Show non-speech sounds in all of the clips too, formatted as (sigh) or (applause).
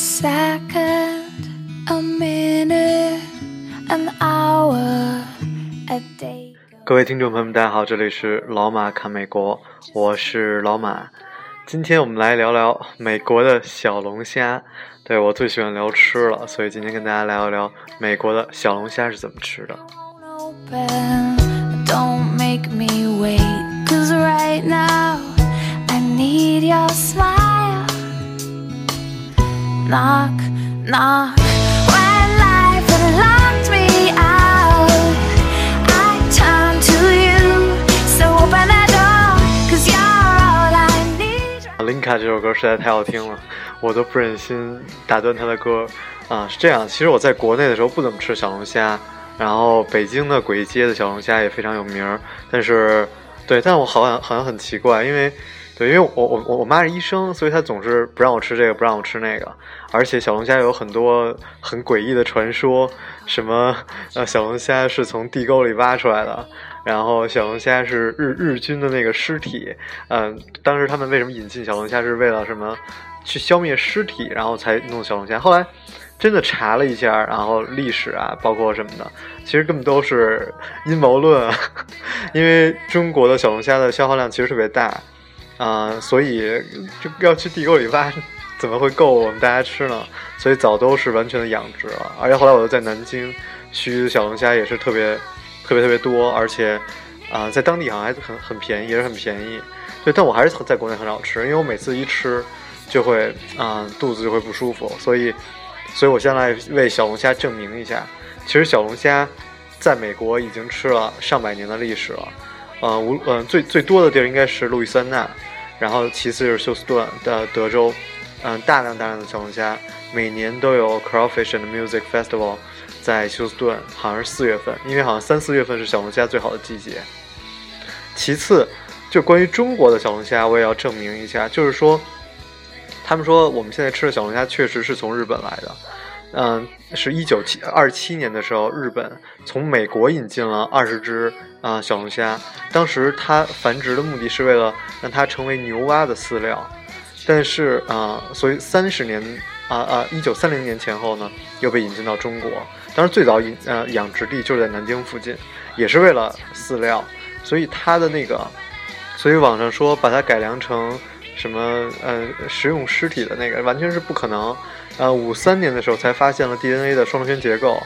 Second, a minute, an hour, a day. 各位听众朋友们，大家好，这里是老马看美国，我是老马。今天我们来聊聊美国的小龙虾。对我最喜欢聊吃了，所以今天跟大家聊一聊美国的小龙虾是怎么吃的。Don't make me wait. Cause right now, I need your smile. Knock, knock. When life had locked me out, I turn to you. So open that door, cause you're all I need. 林卡这首歌实在太好听了，我都不忍心打断他的歌。啊，是这样，其实我在国内的时候不怎么吃小龙虾，然后北京的簋街的小龙虾也非常有名儿，但是，对，但我好像好像很奇怪，因为，对，因为我我我我妈是医生，所以她总是不让我吃这个，不让我吃那个，而且小龙虾有很多很诡异的传说，什么呃小龙虾是从地沟里挖出来的，然后小龙虾是日日军的那个尸体，嗯、当时他们为什么引进小龙虾是为了什么？去消灭尸体，然后才弄小龙虾。后来真的查了一下，然后历史啊，包括什么的，其实根本都是阴谋论啊。(laughs) 因为中国的小龙虾的消耗量其实特别大，啊、所以就要去地沟里挖，怎么会够我们大家吃呢？所以早都是完全的养殖了。而且后来我又在南京，须的小龙虾也是特别特别特别多，而且啊、在当地好像还很很便宜，也是很便宜。对，但我还是在国内很少吃，因为我每次一吃就会啊、肚子就会不舒服，所以所以我先来为小龙虾证明一下，其实小龙虾在美国已经吃了上百年的历史了，呃无呃最最多的地儿应该是路易斯安那，然后其次就是休斯顿的德州，嗯、大量大量的小龙虾，每年都有 Crawfish and Music Festival 在休斯顿，好像是四月份，因为好像三四月份是小龙虾最好的季节。其次，就关于中国的小龙虾，我也要证明一下，就是说，他们说我们现在吃的小龙虾确实是从日本来的，嗯，是一九七二七年的时候，日本从美国引进了二十只啊、小龙虾，当时它繁殖的目的是为了让它成为牛蛙的饲料，但是啊、所以三十年啊啊，一九三零年前后呢，又被引进到中国。当时最早引呃养殖地就是在南京附近，也是为了饲料，所以它的那个，所以网上说把它改良成什么呃食用尸体的那个，完全是不可能。呃，五三年的时候才发现了 DNA 的双螺旋结构，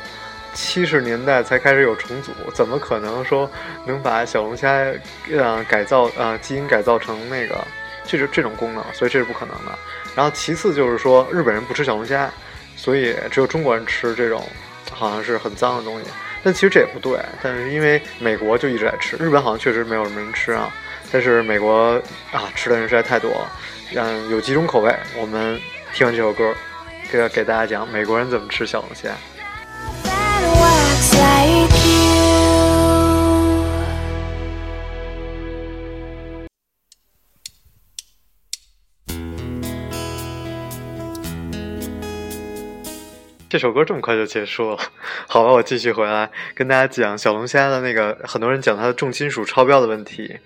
七十年代才开始有重组，怎么可能说能把小龙虾呃改造呃基因改造成那个这种这种功能？所以这是不可能的。然后其次就是说日本人不吃小龙虾，所以只有中国人吃这种好像是很脏的东西。但其实这也不对，但是因为美国就一直在吃，日本好像确实没有什么人吃啊。但是美国啊，吃的人实在太多了，嗯，有几种口味。我们听完这首歌，给给大家讲美国人怎么吃小龙虾。这首歌这么快就结束了，好吧，我继续回来跟大家讲小龙虾的那个，很多人讲它的重金属超标的问题。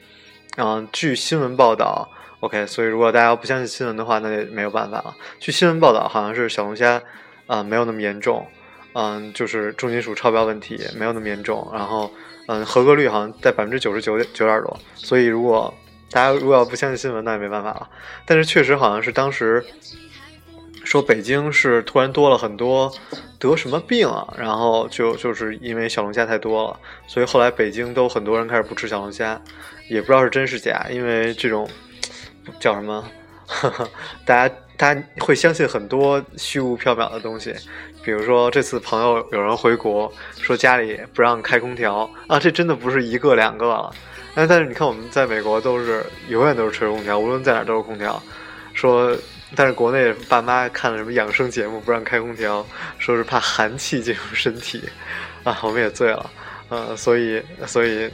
嗯，据新闻报道，OK，所以如果大家不相信新闻的话，那也没有办法了。据新闻报道，好像是小龙虾，啊、没有那么严重，嗯，就是重金属超标问题没有那么严重，然后，嗯，合格率好像在百分之九十九点九点多。所以如果大家如果要不相信新闻，那也没办法了。但是确实好像是当时说北京是突然多了很多得什么病啊，然后就就是因为小龙虾太多了，所以后来北京都很多人开始不吃小龙虾，也不知道是真是假，因为这种叫什么，(laughs) 大家大家会相信很多虚无缥缈的东西，比如说这次朋友有人回国，说家里不让开空调啊，这真的不是一个两个了。但但是你看我们在美国都是永远都是吹着空调，无论在哪都是空调。说，但是国内爸妈看了什么养生节目不让开空调，说是怕寒气进入身体，(laughs) 啊，我们也醉了，呃，所以所以。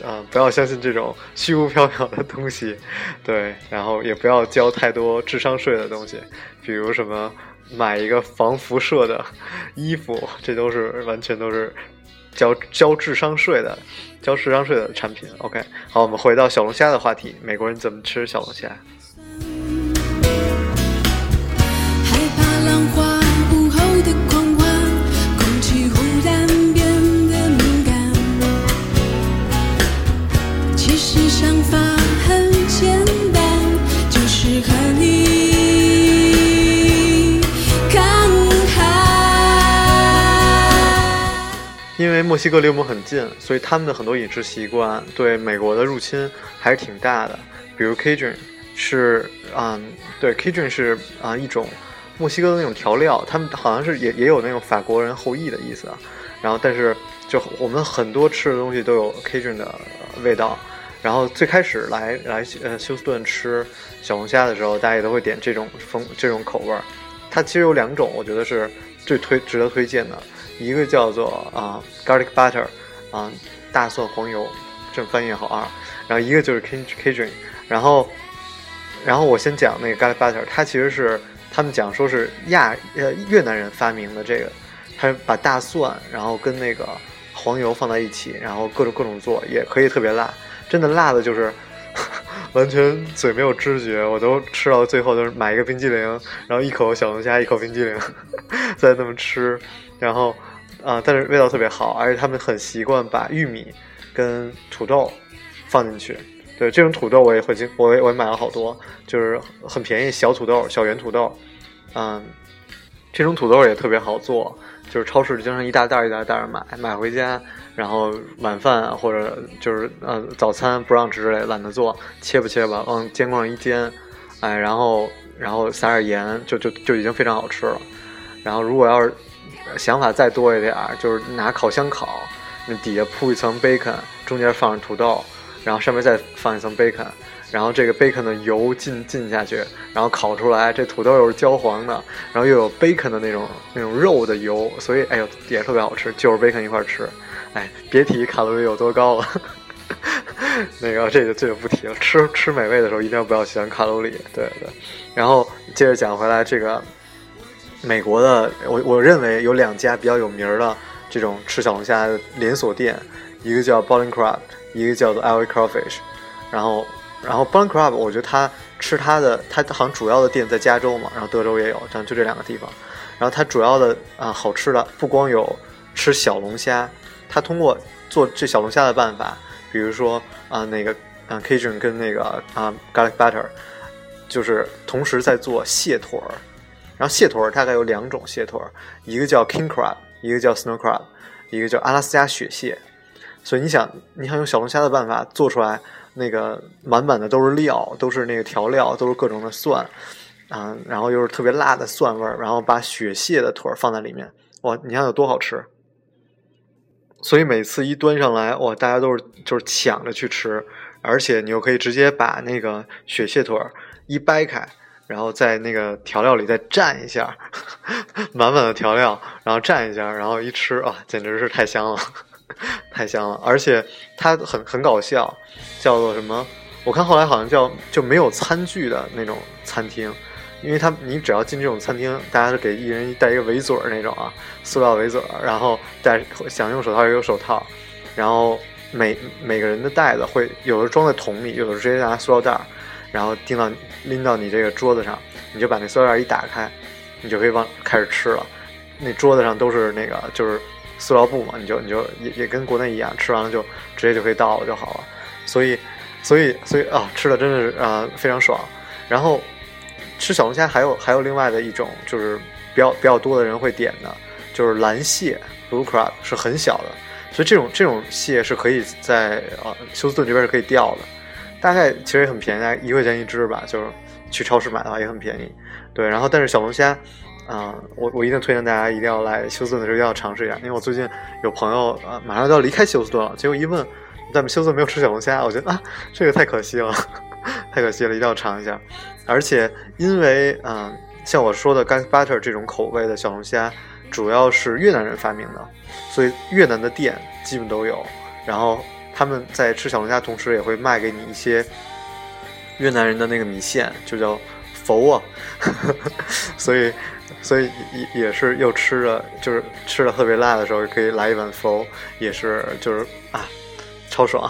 啊，不要相信这种虚无缥缈的东西，(laughs) 对，然后也不要交太多智商税的东西，比如什么买一个防辐射的衣服，这都是完全都是交交智商税的，交智商税的产品。OK，好，我们回到小龙虾的话题，美国人怎么吃小龙虾？因为墨西哥离我们很近，所以他们的很多饮食习惯对美国的入侵还是挺大的。比如 Cajun 是，嗯，对，Cajun 是啊、一种墨西哥的那种调料，他们好像是也也有那种法国人后裔的意思啊。然后，但是就我们很多吃的东西都有 Cajun 的味道。然后最开始来来呃休斯顿吃小龙虾的时候，大家也都会点这种风这种口味儿。它其实有两种，我觉得是最推值得推荐的，一个叫做啊、garlic butter 啊、大蒜黄油，这翻译好啊。然后一个就是 k kitchen，然后然后我先讲那个 garlic butter，它其实是他们讲说是亚呃越南人发明的这个，他把大蒜然后跟那个黄油放在一起，然后各种各种做，也可以特别辣，真的辣的就是。(laughs) 完全嘴没有知觉，我都吃到最后都是买一个冰激凌，然后一口小龙虾，一口冰激凌，(laughs) 再那么吃，然后啊、但是味道特别好，而且他们很习惯把玉米跟土豆放进去。对，这种土豆我也会经，我也我也买了好多，就是很便宜，小土豆，小圆土豆，嗯，这种土豆也特别好做，就是超市经常一大袋一大袋儿买，买回家，然后晚饭或者就是呃早餐不让吃之类懒得做，切吧切吧，往煎锅上一煎，哎，然后然后撒点盐，就就就已经非常好吃了。然后如果要是想法再多一点儿，就是拿烤箱烤，那底下铺一层 bacon，中间放上土豆，然后上面再放一层 bacon，然后这个 bacon 的油浸浸下去，然后烤出来，这土豆又是焦黄的，然后又有 bacon 的那种那种肉的油，所以哎呦也特别好吃，就是 bacon 一块吃，哎，别提卡路里有多高了。那个这个这个不提了，吃吃美味的时候一定要不要想卡路里，对对。然后接着讲回来，这个美国的，我我认为有两家比较有名的这种吃小龙虾的连锁店，一个叫 Bowling Crab，一个叫做 LA Crawfish。然后然后 Bowling Crab，我觉得它吃它的，它好像主要的店在加州嘛，然后德州也有，这样就这两个地方。然后它主要的啊、好吃的不光有吃小龙虾，它通过做这小龙虾的办法，比如说啊、那个啊、Cajun 跟那个啊、garlic butter，就是同时在做蟹腿儿。然后蟹腿儿大概有两种蟹腿儿，一个叫 king crab，一个叫 snow crab，一个叫阿拉斯加雪蟹。所以你想，你想用小龙虾的办法做出来，那个满满的都是料，都是那个调料，都是各种的蒜，啊、然后又是特别辣的蒜味儿，然后把雪蟹的腿儿放在里面，哇，你想有多好吃？所以每次一端上来，哇，大家都是就是抢着去吃，而且你又可以直接把那个雪蟹腿儿一掰开，然后在那个调料里再蘸一下，(laughs) 满满的调料，然后蘸一下，然后一吃啊，简直是太香了，(laughs) 太香了！而且它很很搞笑，叫做什么？我看后来好像叫就没有餐具的那种餐厅，因为它你只要进这种餐厅，大家是给一人带一个围嘴儿那种啊，塑料围嘴儿，然后戴想用手套也有手套，然后每每个人的袋子会有的装在桶里，有的直接拿塑料袋儿，然后钉到拎到你这个桌子上，你就把那塑料袋一打开，你就可以往开始吃了。那桌子上都是那个就是塑料布嘛，你就你就也也跟国内一样，吃完了就直接就可以倒了就好了。所以所以所以啊，吃的真的是啊、非常爽。然后吃小龙虾还有还有另外的一种就是比较比较多的人会点的，就是蓝蟹 （blue crab） 是很小的，所以这种这种蟹是可以在啊休斯顿这边是可以钓的。大概其实也很便宜，大概一块钱一只吧，就是去超市买的话也很便宜。对，然后但是小龙虾，啊、我我一定推荐大家一定要来休斯顿的时候一定要尝试一下，因为我最近有朋友呃马上就要离开休斯顿了，结果一问咱们休斯顿没有吃小龙虾，我觉得啊这个太可惜了，(laughs) 太可惜了，一定要尝一下。而且因为嗯、像我说的 gas butter 这种口味的小龙虾，主要是越南人发明的，所以越南的店基本都有。然后他们在吃小龙虾同时，也会卖给你一些越南人的那个米线，就叫佛啊，(laughs) 所以所以也也是又吃着就是吃的特别辣的时候，可以来一碗佛，也是就是啊，超爽。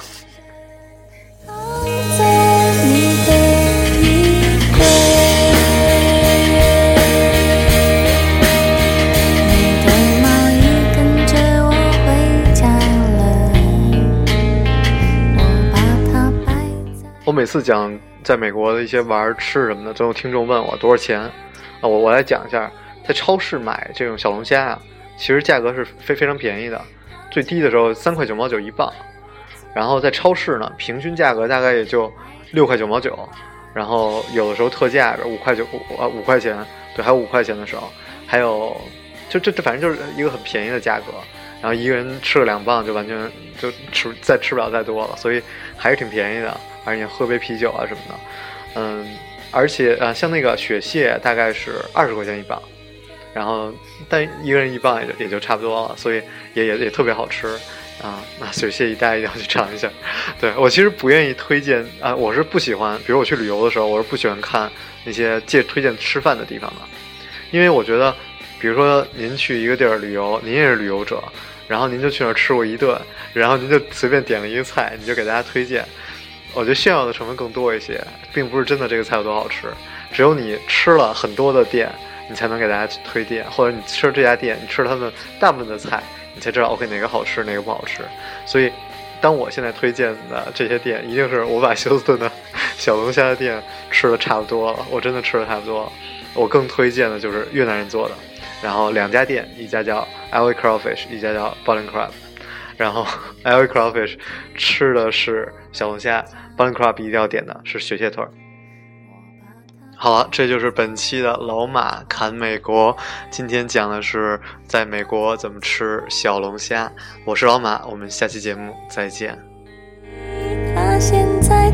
每次讲在美国的一些玩吃什么的，总有听众问我多少钱啊，我我来讲一下，在超市买这种小龙虾啊，其实价格是非非常便宜的，最低的时候三块九毛九一磅，然后在超市呢，平均价格大概也就六块九毛九，然后有的时候特价五块九五啊五块钱，对，还有五块钱的时候，还有就这这反正就是一个很便宜的价格，然后一个人吃了两磅就完全就吃再吃不了再多了，所以还是挺便宜的，而且喝杯啤酒啊什么的，嗯，而且啊、呃像那个雪蟹大概是二十块钱一磅，然后但一个人一磅也就也就差不多了，所以也也也特别好吃啊。那雪蟹一大家一定要去尝一下。对我其实不愿意推荐啊，我是不喜欢，比如我去旅游的时候，我是不喜欢看那些介推荐吃饭的地方的，因为我觉得，比如说您去一个地儿旅游，您也是旅游者，然后您就去那儿吃过一顿，然后您就随便点了一个菜，你就给大家推荐。我觉得炫耀的成分更多一些，并不是真的这个菜有多好吃。只有你吃了很多的店，你才能给大家去推荐，或者你吃了这家店，你吃了他们大部分的菜，你才知道 OK 哪个好吃，哪个不好吃。所以，当我现在推荐的这些店，一定是我把休斯顿的小龙虾的店吃的差不多了，我真的吃的差不多了。我更推荐的就是越南人做的，然后两家店，一家叫 LA Crawfish，一家叫 Bowling Crab。然后 (laughs) LA Crawfish 吃的是小龙虾，ban crab 一定要点的是雪蟹腿。好了，这就是本期的老马侃美国。今天讲的是在美国怎么吃小龙虾。我是老马，我们下期节目再见。他现在